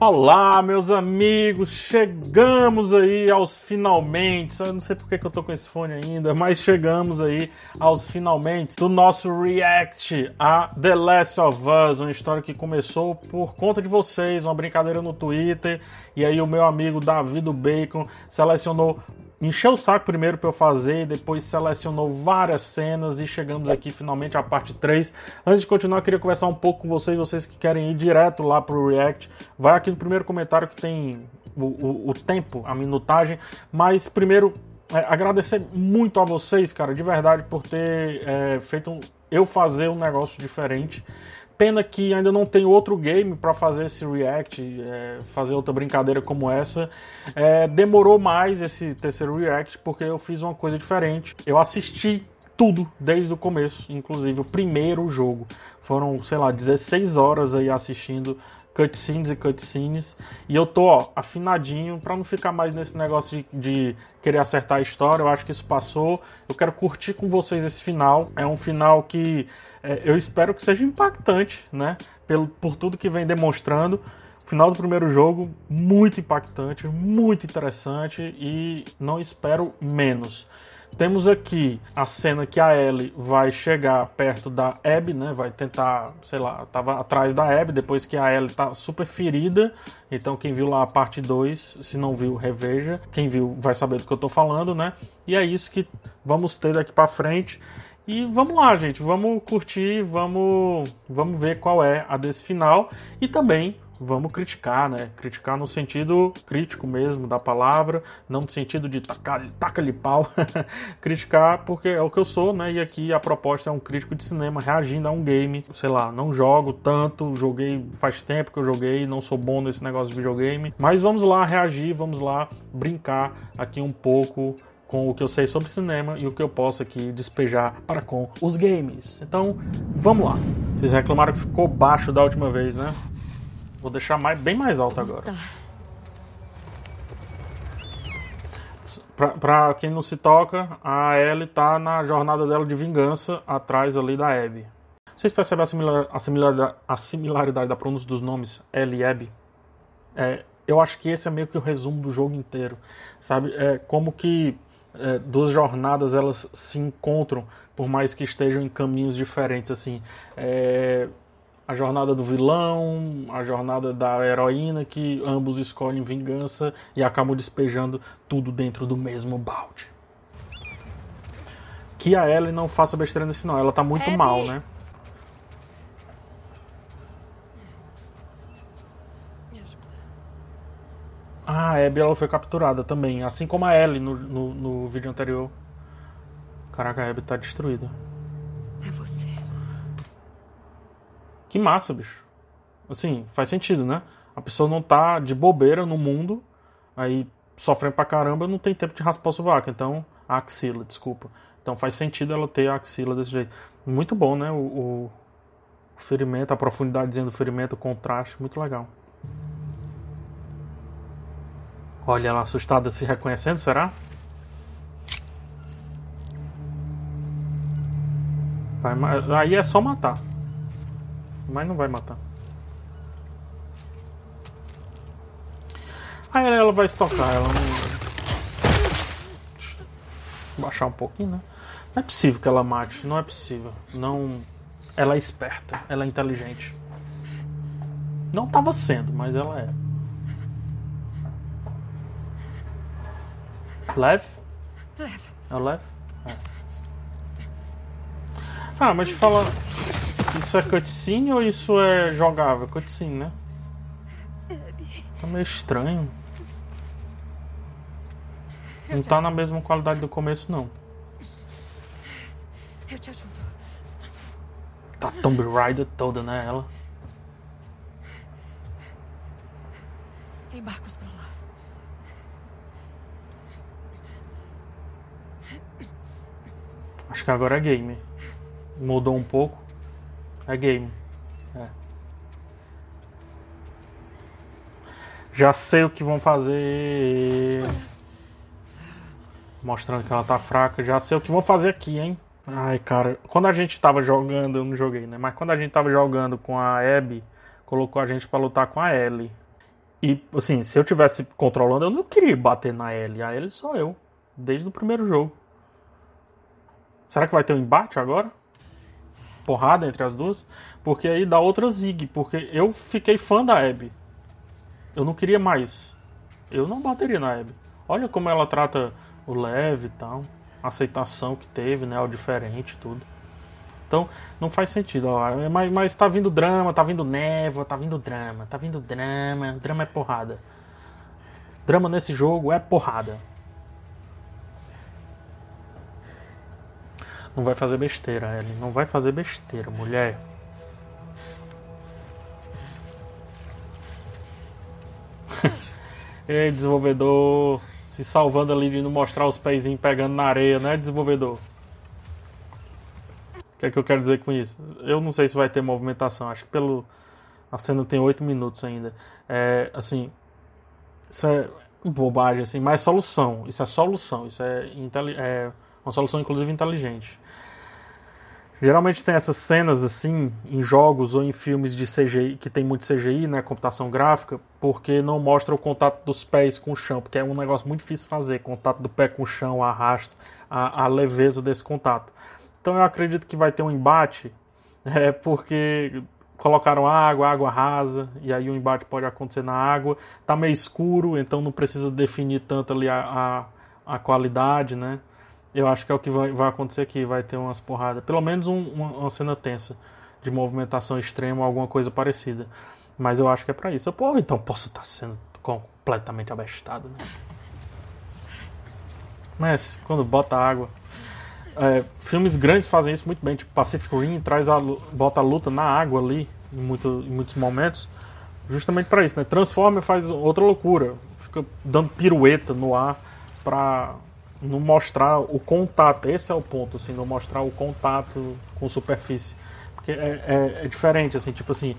Olá, meus amigos, chegamos aí aos finalmente. Eu não sei porque que eu tô com esse fone ainda, mas chegamos aí aos finalmente do nosso react a The Last of Us, uma história que começou por conta de vocês, uma brincadeira no Twitter. E aí o meu amigo Davi do Bacon selecionou encheu o saco primeiro para eu fazer, depois selecionou várias cenas e chegamos aqui finalmente à parte 3. Antes de continuar, queria conversar um pouco com vocês, vocês que querem ir direto lá pro React. Vai aqui no primeiro comentário que tem o, o, o tempo, a minutagem. Mas primeiro, é, agradecer muito a vocês, cara, de verdade, por ter é, feito um, eu fazer um negócio diferente. Pena que ainda não tem outro game para fazer esse react, é, fazer outra brincadeira como essa. É, demorou mais esse terceiro react porque eu fiz uma coisa diferente. Eu assisti tudo desde o começo, inclusive o primeiro jogo. Foram, sei lá, 16 horas aí assistindo cutscenes e cutscenes. E eu tô, ó, afinadinho para não ficar mais nesse negócio de, de, querer acertar a história. Eu acho que isso passou. Eu quero curtir com vocês esse final. É um final que é, eu espero que seja impactante, né? Pelo, por tudo que vem demonstrando. Final do primeiro jogo, muito impactante, muito interessante e não espero menos. Temos aqui a cena que a Ellie vai chegar perto da Abby, né? Vai tentar, sei lá, tava atrás da Abby depois que a Ellie tá super ferida. Então quem viu lá a parte 2, se não viu, reveja. Quem viu vai saber do que eu tô falando, né? E é isso que vamos ter daqui para frente. E vamos lá, gente, vamos curtir, vamos, vamos ver qual é a desse final e também vamos criticar, né? Criticar no sentido crítico mesmo da palavra, não no sentido de tacar, taca-lhe pau. criticar porque é o que eu sou, né? E aqui a proposta é um crítico de cinema reagindo a um game. Sei lá, não jogo tanto, joguei faz tempo que eu joguei, não sou bom nesse negócio de videogame, mas vamos lá reagir, vamos lá brincar aqui um pouco com o que eu sei sobre cinema e o que eu posso aqui despejar para com os games. Então, vamos lá. Vocês reclamaram que ficou baixo da última vez, né? Vou deixar mais, bem mais alto agora. Pra, pra, quem não se toca, a Ellie tá na jornada dela de vingança atrás ali da Abby. Vocês percebem a, similar, a, similar, a similaridade da pronúncia dos nomes Ellie e Abby? É, eu acho que esse é meio que o resumo do jogo inteiro, sabe? É como que é, duas jornadas elas se encontram, por mais que estejam em caminhos diferentes. assim é, A jornada do vilão, a jornada da heroína, que ambos escolhem vingança e acabam despejando tudo dentro do mesmo balde. Que a Ellie não faça besteira nesse final, ela tá muito Abby. mal, né? Ah, a Abby ela foi capturada também, assim como a Ellie no, no, no vídeo anterior. Caraca, a Abby tá destruída. É você. Que massa, bicho. Assim, faz sentido, né? A pessoa não tá de bobeira no mundo, aí sofrendo pra caramba, não tem tempo de raspar o sovaco. Então, a axila, desculpa. Então faz sentido ela ter a axila desse jeito. Muito bom, né? O, o, ferimento, a profundidade do ferimento, o contraste, muito legal. Olha ela assustada se reconhecendo, será? Vai, aí é só matar. Mas não vai matar. Aí ela vai estocar, ela não. Baixar um pouquinho, né? Não é possível que ela mate, não é possível. Não. Ela é esperta, ela é inteligente. Não estava sendo, mas ela é. Leve? Leve. É o leve? É. Ah, mas fala. Isso é cutscene ou isso é jogável? Cutscene, né? Tá meio estranho. não tá na mesma qualidade do começo, não. Eu te ajudo. Tá Tomb Raider toda, né? Ela. Tem barcos pra lá. Acho que agora é game. Mudou um pouco. É game. É. Já sei o que vão fazer. Mostrando que ela tá fraca. Já sei o que vão fazer aqui, hein? Ai, cara. Quando a gente tava jogando, eu não joguei, né? Mas quando a gente tava jogando com a Abby, colocou a gente para lutar com a Ellie. E, assim, se eu tivesse controlando, eu não queria bater na Ellie. A Ellie sou eu. Desde o primeiro jogo. Será que vai ter um embate agora? Porrada entre as duas? Porque aí dá outra zig. Porque eu fiquei fã da Abby. Eu não queria mais. Eu não bateria na Abby. Olha como ela trata o leve e tal. A aceitação que teve, né? O diferente tudo. Então, não faz sentido. Ó, é, mas, mas tá vindo drama, tá vindo névoa, tá vindo drama, tá vindo drama. Drama é porrada. Drama nesse jogo é porrada. Não vai fazer besteira, Ellie. Não vai fazer besteira, mulher. Ei, desenvolvedor. Se salvando ali de não mostrar os pezinhos pegando na areia, né, desenvolvedor? O que é que eu quero dizer com isso? Eu não sei se vai ter movimentação. Acho que pelo. A cena tem 8 minutos ainda. É, assim. Isso é bobagem, assim, mas é solução. Isso é solução. Isso é, é uma solução, inclusive, inteligente. Geralmente tem essas cenas assim em jogos ou em filmes de CGI que tem muito CGI, né, computação gráfica, porque não mostra o contato dos pés com o chão, porque é um negócio muito difícil de fazer, contato do pé com o chão, arrasto, a, a leveza desse contato. Então eu acredito que vai ter um embate, é, porque colocaram água, água rasa, e aí o embate pode acontecer na água. Tá meio escuro, então não precisa definir tanto ali a, a, a qualidade, né? Eu acho que é o que vai, vai acontecer aqui, vai ter umas porradas. Pelo menos um, uma, uma, cena tensa, de movimentação extrema, alguma coisa parecida. Mas eu acho que é para isso. Pô, então posso estar sendo completamente abestado, né? Mas quando bota água. É, filmes grandes fazem isso muito bem, tipo Pacific Rim traz a, bota a luta na água ali em, muito, em muitos momentos, justamente para isso, né? Transforma faz outra loucura, fica dando pirueta no ar para não mostrar o contato. Esse é o ponto, assim, não mostrar o contato com superfície, porque é, é, é diferente, assim, tipo assim,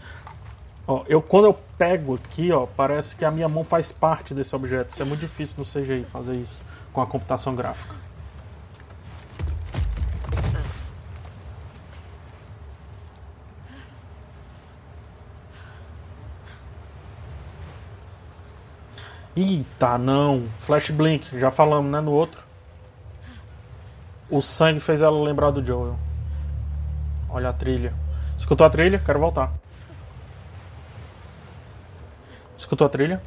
ó, eu quando eu pego aqui, ó, parece que a minha mão faz parte desse objeto. Isso é muito difícil no CGI fazer isso com a computação gráfica. Eita, não. Flash Blink, já falamos, né, no outro. O sangue fez ela lembrar do Joel. Olha a trilha. Escutou a trilha? Quero voltar. Escutou a trilha?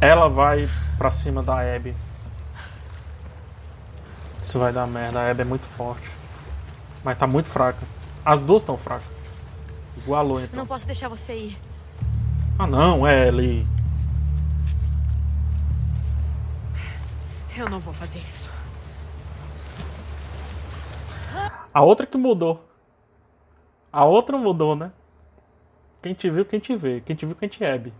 Ela vai pra cima da Abby. Isso vai dar merda. A Abby é muito forte. Mas tá muito fraca. As duas estão fracas. Igualou então. Não posso deixar você ir. Ah não, Ellie. Eu não vou fazer isso. A outra que mudou. A outra mudou, né? Quem te viu, quem te vê. Quem te viu, quem te ebe.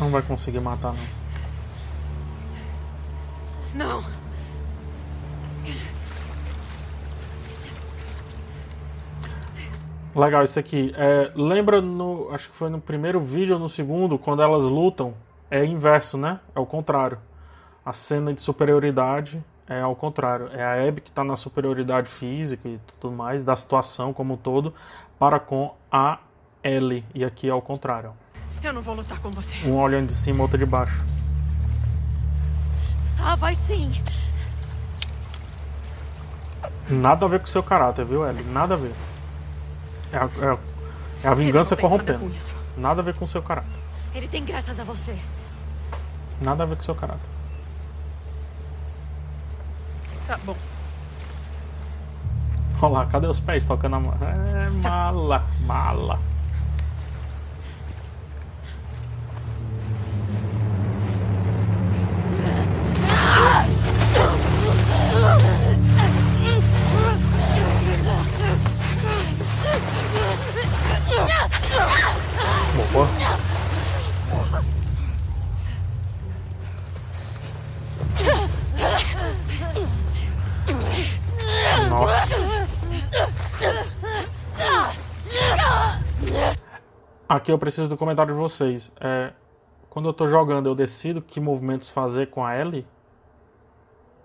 Não vai conseguir matar, não. Não. Legal isso aqui. É, lembra no. Acho que foi no primeiro vídeo ou no segundo, quando elas lutam, é inverso, né? É o contrário. A cena de superioridade é ao contrário. É a Abby que está na superioridade física e tudo mais, da situação como um todo, para com a Ellie. E aqui é ao contrário. Eu não vou lutar com você. Um olhando de cima, outro de baixo. Ah, vai sim. Nada a ver com o seu caráter, viu, Ellie? Nada a ver. É a, é, é a vingança corrompendo. Nada a ver com o seu caráter. Ele tem graças a você. Nada a ver com o seu caráter. Tá bom. Olha lá, cadê os pés tocando a mão? É mala, mala. Eu preciso do comentário de vocês. É, quando eu tô jogando, eu decido que movimentos fazer com a L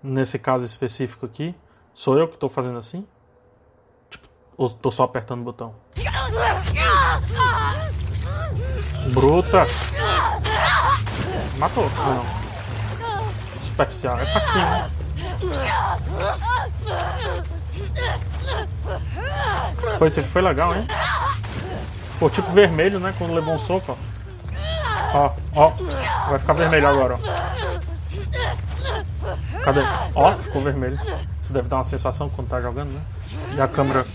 nesse caso específico aqui, sou eu que tô fazendo assim? Tipo, ou tô só apertando o botão? Bruta! Matou, não. Superficial, é faquinha, né? Foi isso aqui, foi legal, hein? Pô, tipo vermelho, né? Quando levou um soco, ó. Ó, ó. Vai ficar vermelho agora, ó. Cadê? Ó, ficou vermelho. Isso deve dar uma sensação quando tá jogando, né? E a câmera.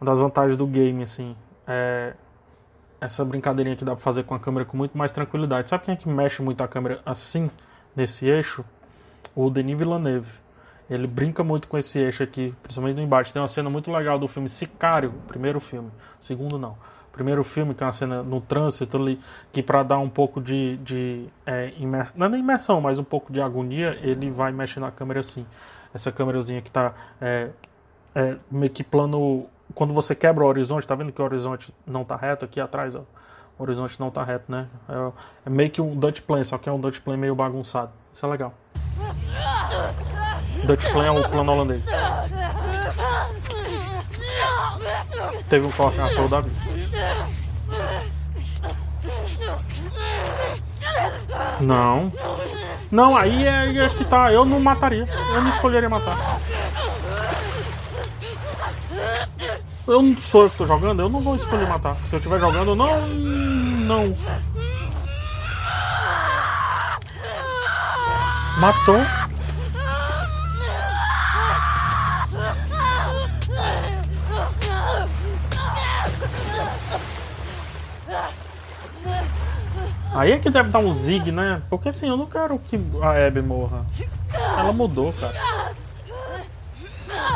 Uma das vantagens do game, assim, é essa brincadeirinha que dá pra fazer com a câmera com muito mais tranquilidade. Sabe quem é que mexe muito a câmera assim, nesse eixo? O Denis Villeneuve. Ele brinca muito com esse eixo aqui, principalmente no embate. Tem uma cena muito legal do filme Sicário, primeiro filme. Segundo, não. Primeiro filme, que é uma cena no trânsito ali, que para dar um pouco de, de é, imersão, não é nem imersão, mas um pouco de agonia, ele vai mexer na câmera assim. Essa câmerazinha que tá é, é, meio que plano. Quando você quebra o horizonte, tá vendo que o horizonte não tá reto aqui atrás, ó. O horizonte não tá reto, né? É, é meio que um Dutch plane, só que é um Dutch plane meio bagunçado. Isso é legal. Dutch plane é o plano holandês. Teve um corte na flor da vida. Não. Não, aí é, é que tá. Eu não mataria. Eu não escolheria matar. Eu não sou eu que tô jogando, eu não vou escolher matar. Se eu estiver jogando, não. Não. Matou. Aí é que deve dar um zig, né? Porque assim, eu não quero que a Abby morra. Ela mudou, cara.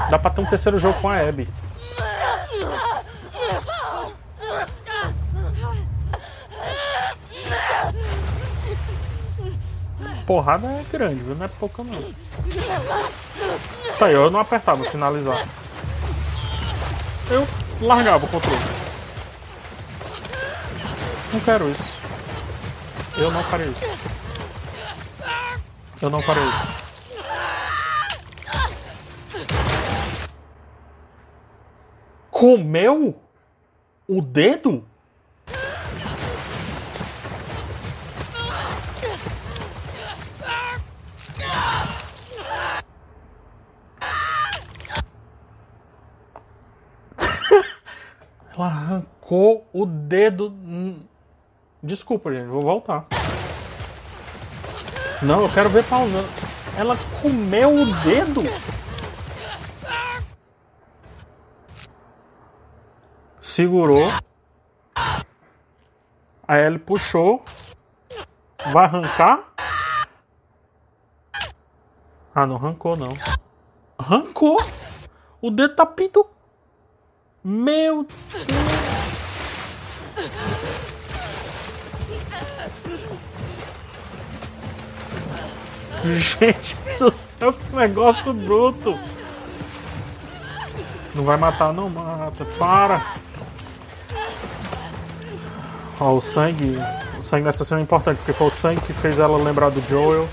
Dá pra ter um terceiro jogo com a Abby. Porrada é grande, viu? Não é pouca não. Tá aí, eu não apertava finalizar. Eu largava o controle. Não quero isso. Eu não farei isso. Eu não farei isso. Comeu o dedo? Ela arrancou o dedo Desculpa, gente, vou voltar. Não, eu quero ver pausando. Ela comeu o dedo? Segurou. Aí ele puxou. Vai arrancar? Ah, não arrancou não. Arrancou! O dedo tá pinto. Meu Deus! Gente do céu, que negócio bruto. Não vai matar, não mata. Para. Ó, o sangue. O sangue nessa cena é importante, porque foi o sangue que fez ela lembrar do Joel.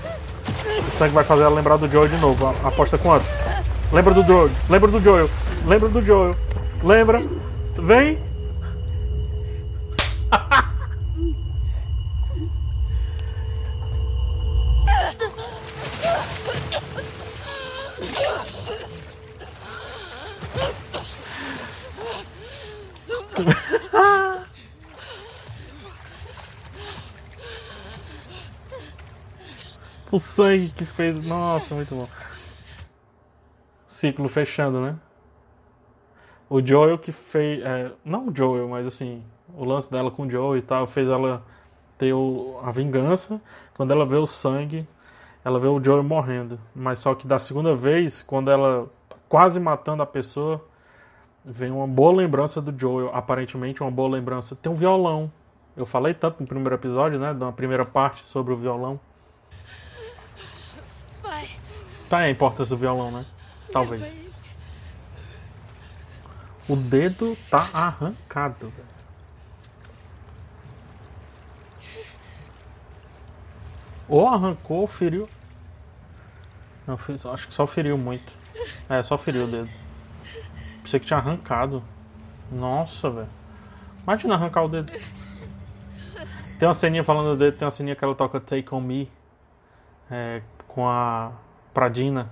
O sangue vai fazer ela lembrar do Joel de novo. Aposta quanto? Lembra do Joel. Lembra do Joel. Lembra do Joel. Lembra? Vem. o sangue que fez. Nossa, muito bom. Ciclo fechando, né? O Joel que fez. É, não o Joel, mas assim, o lance dela com o Joel e tal, fez ela ter o, a vingança. Quando ela vê o sangue, ela vê o Joel morrendo. Mas só que da segunda vez, quando ela tá quase matando a pessoa, vem uma boa lembrança do Joel. Aparentemente, uma boa lembrança. Tem um violão. Eu falei tanto no primeiro episódio, né? Na primeira parte sobre o violão. Tá aí a importância do violão, né? Talvez. O dedo tá arrancado. Ou arrancou ou feriu. Não, acho que só feriu muito. É, só feriu o dedo. Pensei que tinha arrancado. Nossa, velho. Imagina arrancar o dedo. Tem uma ceninha falando do dedo, tem uma ceninha que ela toca Take On Me. é, com a Pradina.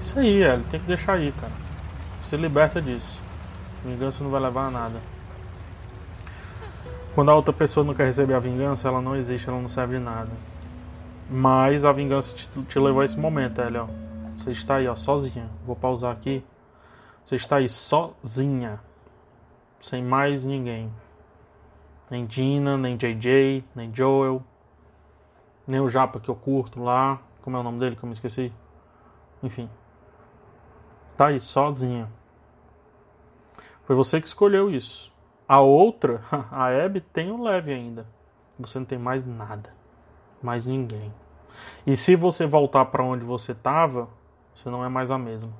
Isso aí, Ellie, tem que deixar aí, cara. Se liberta disso. Vingança não vai levar a nada. Quando a outra pessoa não quer receber a vingança, ela não existe, ela não serve de nada. Mas a vingança te, te levou a esse momento, Ellie, ó. Você está aí, ó, sozinha. Vou pausar aqui. Você está aí sozinha. Sem mais ninguém. Nem Dina, nem JJ, nem Joel. Nem o Japa que eu curto lá. Como é o nome dele que eu me esqueci? Enfim. Tá aí, sozinha. Foi você que escolheu isso. A outra, a Abby, tem o leve ainda. Você não tem mais nada. Mais ninguém. E se você voltar para onde você tava, você não é mais a mesma.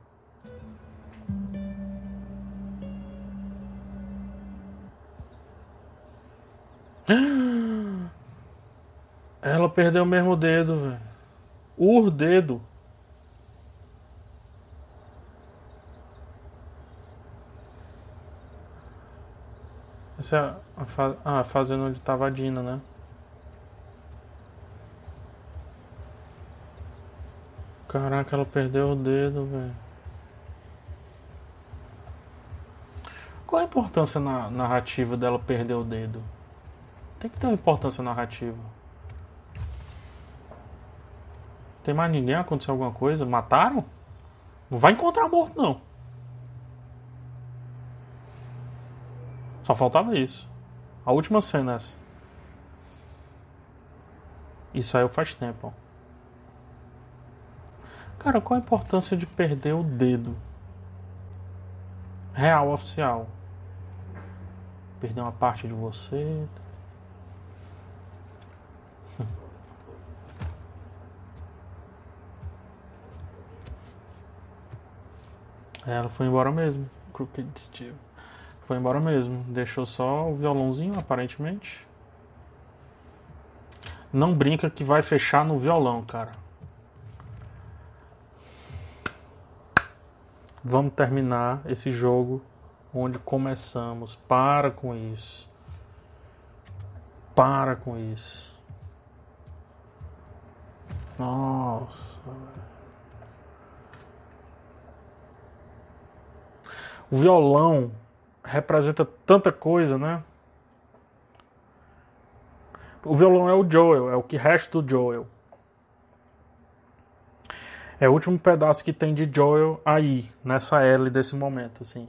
Ela perdeu o mesmo dedo, velho. O dedo. Essa é a, fa ah, a fazenda onde tava a Dina, né? Caraca, ela perdeu o dedo, velho. Qual a importância na narrativa dela perder o dedo? Tem que ter uma importância narrativa. Tem mais ninguém? Aconteceu alguma coisa? Mataram? Não vai encontrar morto, não. Só faltava isso. A última cena é essa. E saiu faz tempo. ó. Cara, qual a importância de perder o dedo? Real oficial. Perder uma parte de você. É, Ela foi embora mesmo. Crooked Steel. Foi embora mesmo. Deixou só o violãozinho, aparentemente. Não brinca que vai fechar no violão, cara. Vamos terminar esse jogo onde começamos. Para com isso. Para com isso. Nossa. O violão representa tanta coisa, né? O violão é o Joel, é o que resta do Joel. É o último pedaço que tem de Joel aí, nessa L desse momento, assim.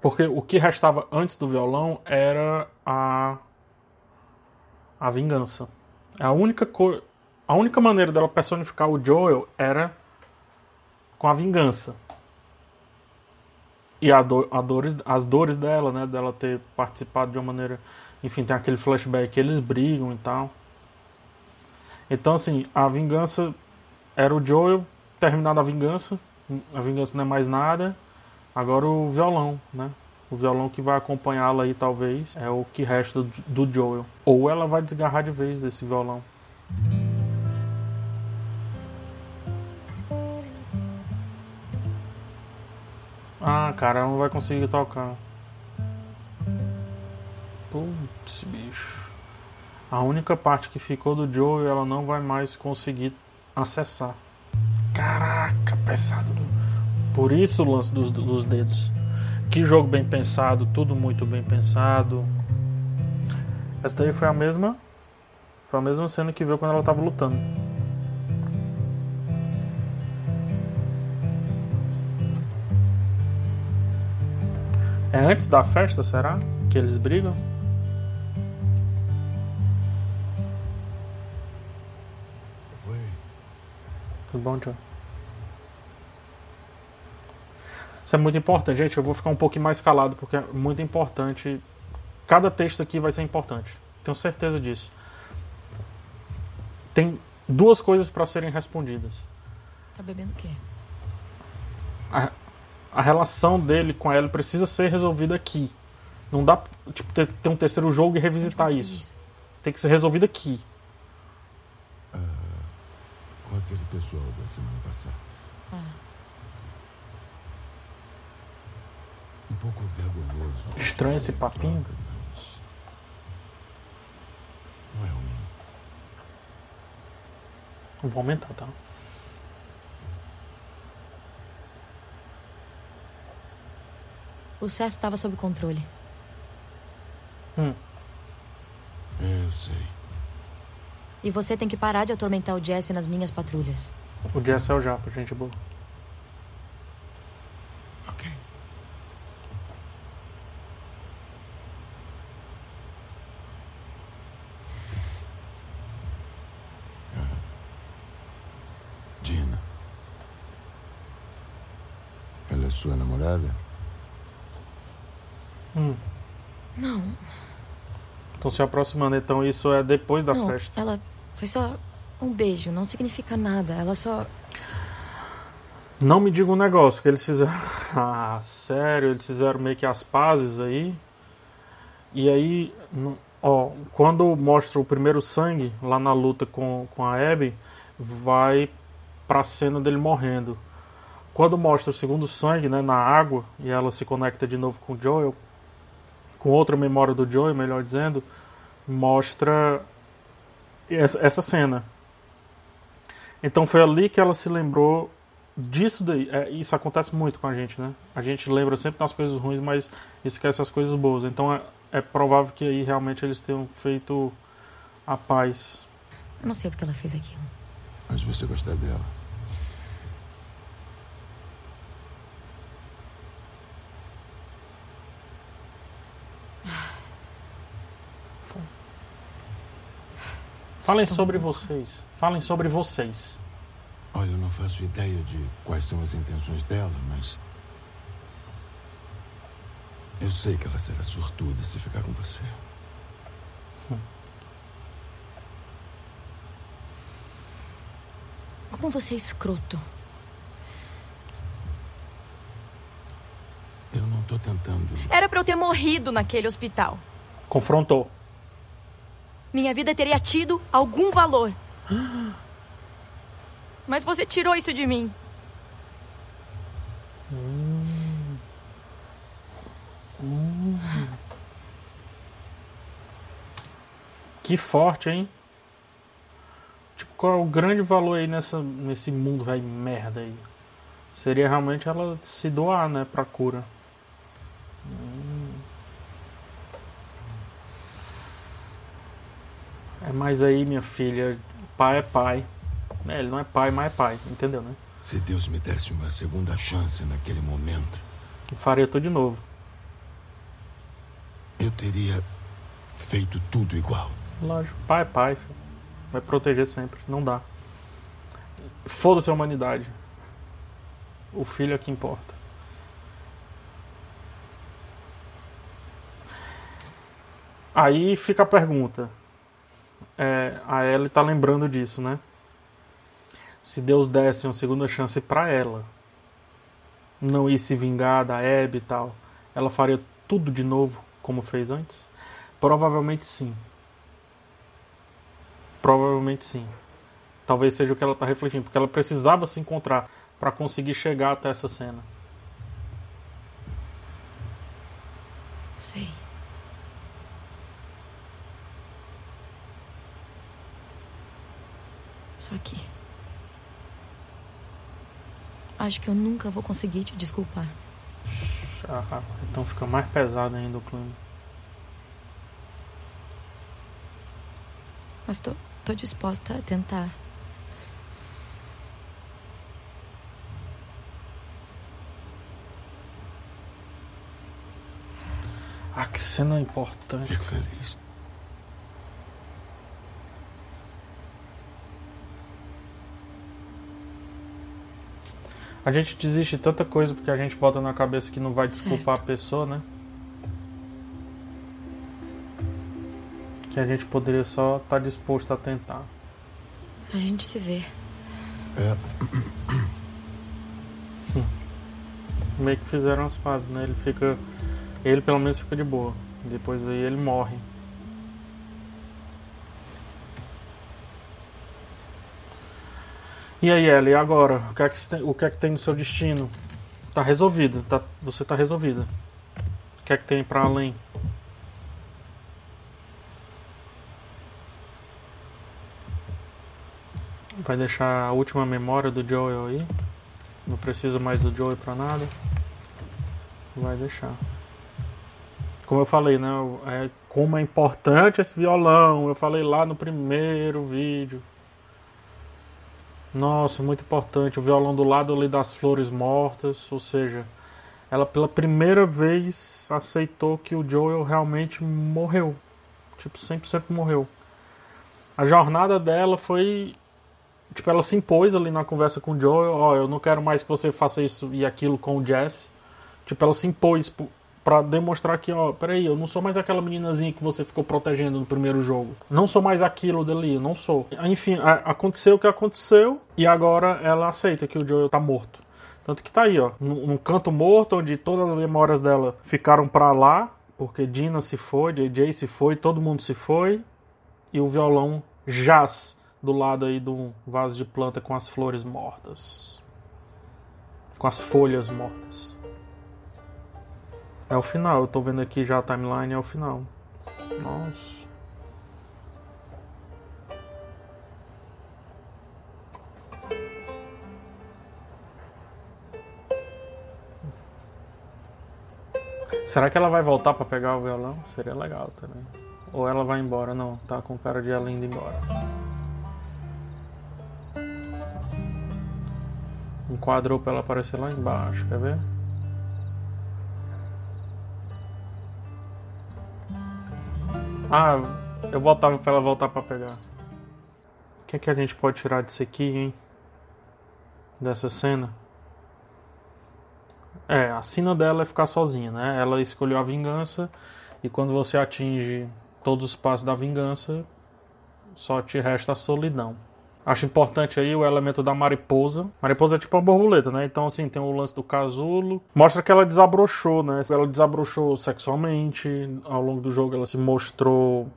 Porque o que restava antes do violão era a a vingança. A única co... a única maneira dela personificar o Joel era com a vingança. E a do... a dores... as dores dela, né, dela ter participado de uma maneira, enfim, tem aquele flashback que eles brigam e tal. Então assim, a vingança era o Joel terminado a vingança, a vingança não é mais nada. Agora o violão, né? O violão que vai acompanhá-la aí, talvez, é o que resta do Joel. Ou ela vai desgarrar de vez desse violão. Ah, cara, não vai conseguir tocar. Putz, bicho. A única parte que ficou do Joel, ela não vai mais conseguir acessar. Caraca, pesado. Por isso o lance dos, dos dedos. Que jogo bem pensado, tudo muito bem pensado. Essa daí foi a mesma. Foi a mesma cena que viu quando ela tava lutando. É antes da festa, será? Que eles brigam? Tudo bom, Joe? Isso é muito importante, gente. Eu vou ficar um pouquinho mais calado porque é muito importante. Cada texto aqui vai ser importante. Tenho certeza disso. Tem duas coisas para serem respondidas. Tá bebendo o quê? A, a relação dele com ela precisa ser resolvida aqui. Não dá tipo, ter, ter um terceiro jogo e revisitar isso. conseguiu tem que ser resolvido aqui. Com aquele pessoal da semana passada. Um pouco vergonhoso. Estranho esse papinho. Não é ruim. Vou aumentar, tá? O Seth estava sob controle. Hum. Eu sei. E você tem que parar de atormentar o Jesse nas minhas patrulhas. O Jess é o Japa, gente boa. Ok. Ah. Gina. Ela é sua namorada? Hum. Não, Estão se aproximando, então isso é depois da não. festa. Ela foi só um beijo, não significa nada. Ela só. Não me diga um negócio que eles fizeram. Ah, sério, eles fizeram meio que as pazes aí. E aí, ó, quando mostra o primeiro sangue lá na luta com, com a Abby, vai pra cena dele morrendo. Quando mostra o segundo sangue, né, na água, e ela se conecta de novo com o Joel, com outra memória do Joel, melhor dizendo, mostra essa, cena. Então foi ali que ela se lembrou disso daí. É, isso acontece muito com a gente, né? A gente lembra sempre das coisas ruins, mas esquece as coisas boas. Então é, é provável que aí realmente eles tenham feito a paz. Eu não sei porque ela fez aquilo. Mas você gosta dela. Falem sobre vocês. Falem sobre vocês. Olha, eu não faço ideia de quais são as intenções dela, mas. Eu sei que ela será sortuda se ficar com você. Como você é escroto. Eu não tô tentando. Era pra eu ter morrido naquele hospital. Confrontou. Minha vida teria tido algum valor. Mas você tirou isso de mim. Que forte, hein? Tipo, qual é o grande valor aí nessa, nesse mundo, velho, merda aí? Seria realmente ela se doar, né, pra cura. Hum. É, mas aí, minha filha, pai é pai. É, ele não é pai, mas é pai, entendeu, né? Se Deus me desse uma segunda chance naquele momento, Eu faria tudo de novo. eu teria feito tudo igual. Lógico, pai é pai, filho. vai proteger sempre, não dá. Foda-se a humanidade. O filho é que importa. Aí fica a pergunta. É, a Ellie tá lembrando disso, né? Se Deus desse uma segunda chance pra ela, não ir se vingar da Abby e tal, ela faria tudo de novo como fez antes? Provavelmente sim. Provavelmente sim. Talvez seja o que ela está refletindo, porque ela precisava se encontrar para conseguir chegar até essa cena. Sei. Que. Acho que eu nunca vou conseguir te desculpar. Ah, então fica mais pesado ainda o clima. Mas tô, tô disposta a tentar. Ah, que cena importante. Fico feliz. A gente desiste de tanta coisa porque a gente bota na cabeça que não vai desculpar a pessoa, né? Que a gente poderia só estar disposto a tentar. A gente se vê. É, Meio que fizeram as pazes, né? Ele fica. Ele pelo menos fica de boa. Depois aí ele morre. E aí, Ellie, agora? O que, é que, tem- o que é que tem no seu destino? Tá resolvido, tá, você tá resolvida. O que é que tem pra além? Vai deixar a última memória do Joel aí? Não precisa mais do Joel pra nada? Vai deixar. Como eu falei, né? É, como é importante esse violão. Eu falei lá no primeiro vídeo. Nossa, muito importante. O violão do lado ali das flores mortas. Ou seja, ela pela primeira vez aceitou que o Joel realmente morreu. Tipo, 100% morreu. A jornada dela foi. Tipo, ela se impôs ali na conversa com o Joel. Ó, eu não quero mais que você faça isso e aquilo com o Jesse. Tipo, ela se impôs pra demonstrar que, ó, peraí, eu não sou mais aquela meninazinha que você ficou protegendo no primeiro jogo. Não sou mais aquilo dali, não sou. Enfim, aconteceu o que aconteceu e agora ela aceita que o Joel tá morto. Tanto que tá aí, ó, num, canto morto, onde todas as memórias dela ficaram pra lá, porque Dina se foi, JJ se foi, todo mundo se foi, e o violão jaz do lado aí de um vaso de planta com as flores mortas. Com as folhas mortas. É o final, eu tô vendo aqui já a timeline, é o final. Nossa. Será que ela vai voltar pra pegar o violão? Seria legal também. Ou ela vai embora? Não, tá com cara de ela indo embora. Enquadrou pra ela aparecer lá embaixo, quer ver? Ah, eu botava pra ela voltar pra pegar. O que, é que a gente pode tirar disso aqui, hein? Dessa cena? É, a sina dela é ficar sozinha, né? Ela escolheu a vingança e quando você atinge todos os passos da vingança, só te resta a solidão. Acho importante aí o elemento da mariposa. Mariposa é tipo uma borboleta, né? Então, assim, tem o lance do casulo. Mostra que ela desabrochou, né? Ela desabrochou sexualmente. Ao longo do jogo, ela se mostrou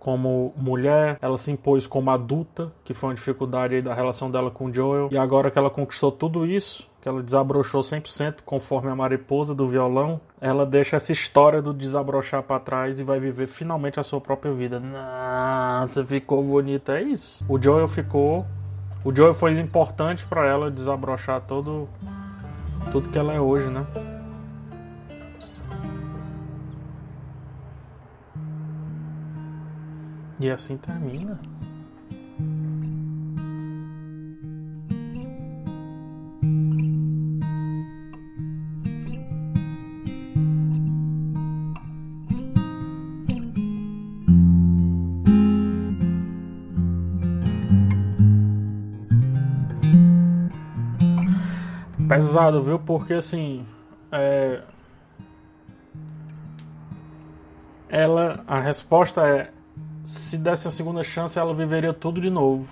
como mulher, ela se impôs como adulta, que foi uma dificuldade aí da relação dela com o Joel. E agora que ela conquistou tudo isso, que ela desabrochou 100% conforme a mariposa do violão, ela deixa essa história do desabrochar pra trás e vai viver finalmente a sua própria vida. Nossa, ficou bonita, é isso. O Joel ficou, o Joel foi importante pra ela desabrochar todo tudo que ela é hoje, né? E assim termina. Pesado, viu? Porque assim. É... Ela. A resposta é. Se desse a segunda chance, ela viveria tudo de novo.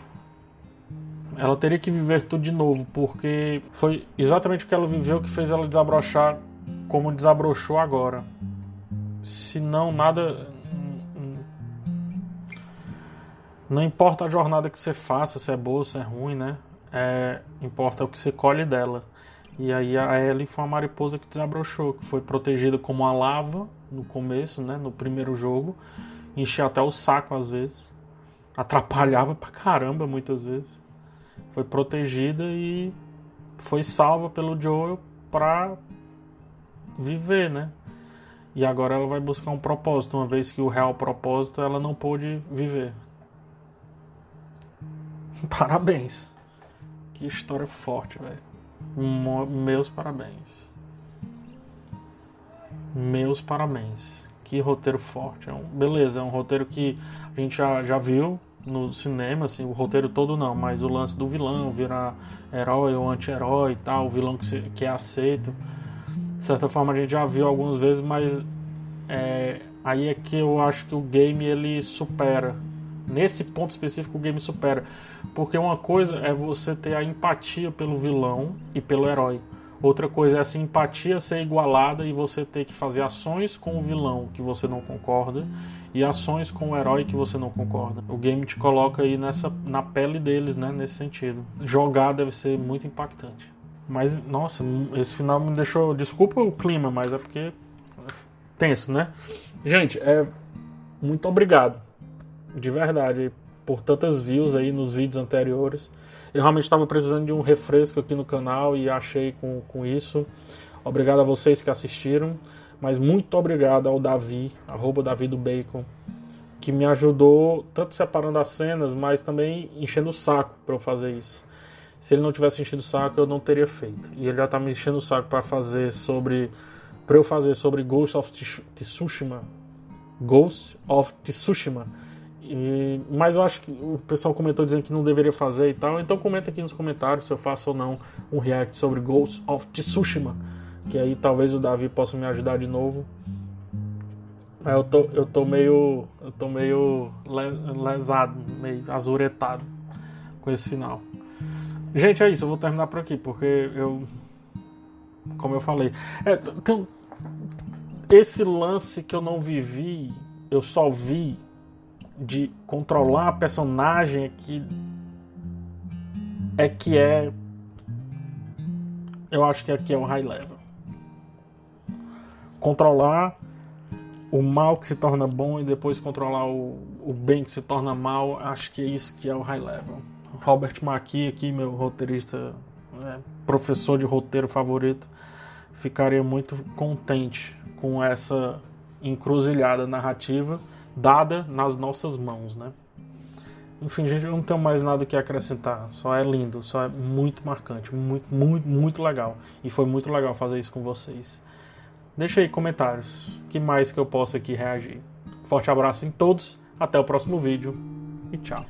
Ela teria que viver tudo de novo, porque foi exatamente o que ela viveu que fez ela desabrochar como desabrochou agora. Se não, nada. Não importa a jornada que você faça, se é boa, se é ruim, né? É, importa o que você colhe dela. E aí a Ellie foi uma mariposa que desabrochou, que foi protegida como a lava no começo, né? No primeiro jogo. Enchia até o saco às vezes. Atrapalhava pra caramba muitas vezes. Foi protegida e foi salva pelo Joel pra viver, né? E agora ela vai buscar um propósito, uma vez que o real propósito ela não pôde viver. Parabéns. Que história forte, velho. Meus parabéns. Meus parabéns. Que roteiro forte. É um, beleza, é um roteiro que a gente já, já viu no cinema, assim, o roteiro todo não, mas o lance do vilão virar herói ou anti-herói e tal, o vilão que, se- que é aceito. De certa forma a gente já viu algumas vezes, mas é, aí é que eu acho que o game ele supera. Nesse ponto específico o game supera. Porque uma coisa é você ter a empatia pelo vilão e pelo herói. Outra coisa é a simpatia ser igualada e você ter que fazer ações com o vilão que você não concorda e ações com o herói que você não concorda. O game te coloca aí nessa na pele deles, né, nesse sentido. Jogar deve ser muito impactante. Mas nossa, esse final me deixou, desculpa o clima, mas é porque é tenso, né? Gente, é muito obrigado. De verdade, por tantas views aí nos vídeos anteriores. Eu realmente estava precisando de um refresco aqui no canal e achei com, com isso. Obrigado a vocês que assistiram. Mas muito obrigado ao Davi, arroba Davi do Bacon, que me ajudou tanto separando as cenas, mas também enchendo o saco para eu fazer isso. Se ele não tivesse enchido o saco, eu não teria feito. E ele já tá me enchendo o saco para fazer sobre. para eu fazer sobre Ghost of Tsushima. Ghost of Tsushima. E, mas eu acho que o pessoal comentou dizendo que não deveria fazer e tal. Então comenta aqui nos comentários se eu faço ou não um react sobre Ghost of Tsushima que aí talvez o Davi possa me ajudar de novo. Eu tô, eu tô meio. Eu tô meio lesado, meio azuretado com esse final. Gente, é isso, eu vou terminar por aqui, porque eu. Como eu falei. É, tem, esse lance que eu não vivi, eu só vi de controlar a personagem é que. É que é. Eu acho que aqui é o high level controlar o mal que se torna bom e depois controlar o, o bem que se torna mal, acho que é isso que é o high level. Robert McKee, aqui, meu roteirista, é, professor de roteiro favorito, ficaria muito contente com essa encruzilhada narrativa dada nas nossas mãos, né? Enfim, gente, eu não tenho mais nada que acrescentar. Só é lindo, só é muito marcante, muito, muito, muito legal. E foi muito legal fazer isso com vocês. Deixa aí comentários. que mais que eu posso aqui reagir? Forte abraço em todos. Até o próximo vídeo. E tchau.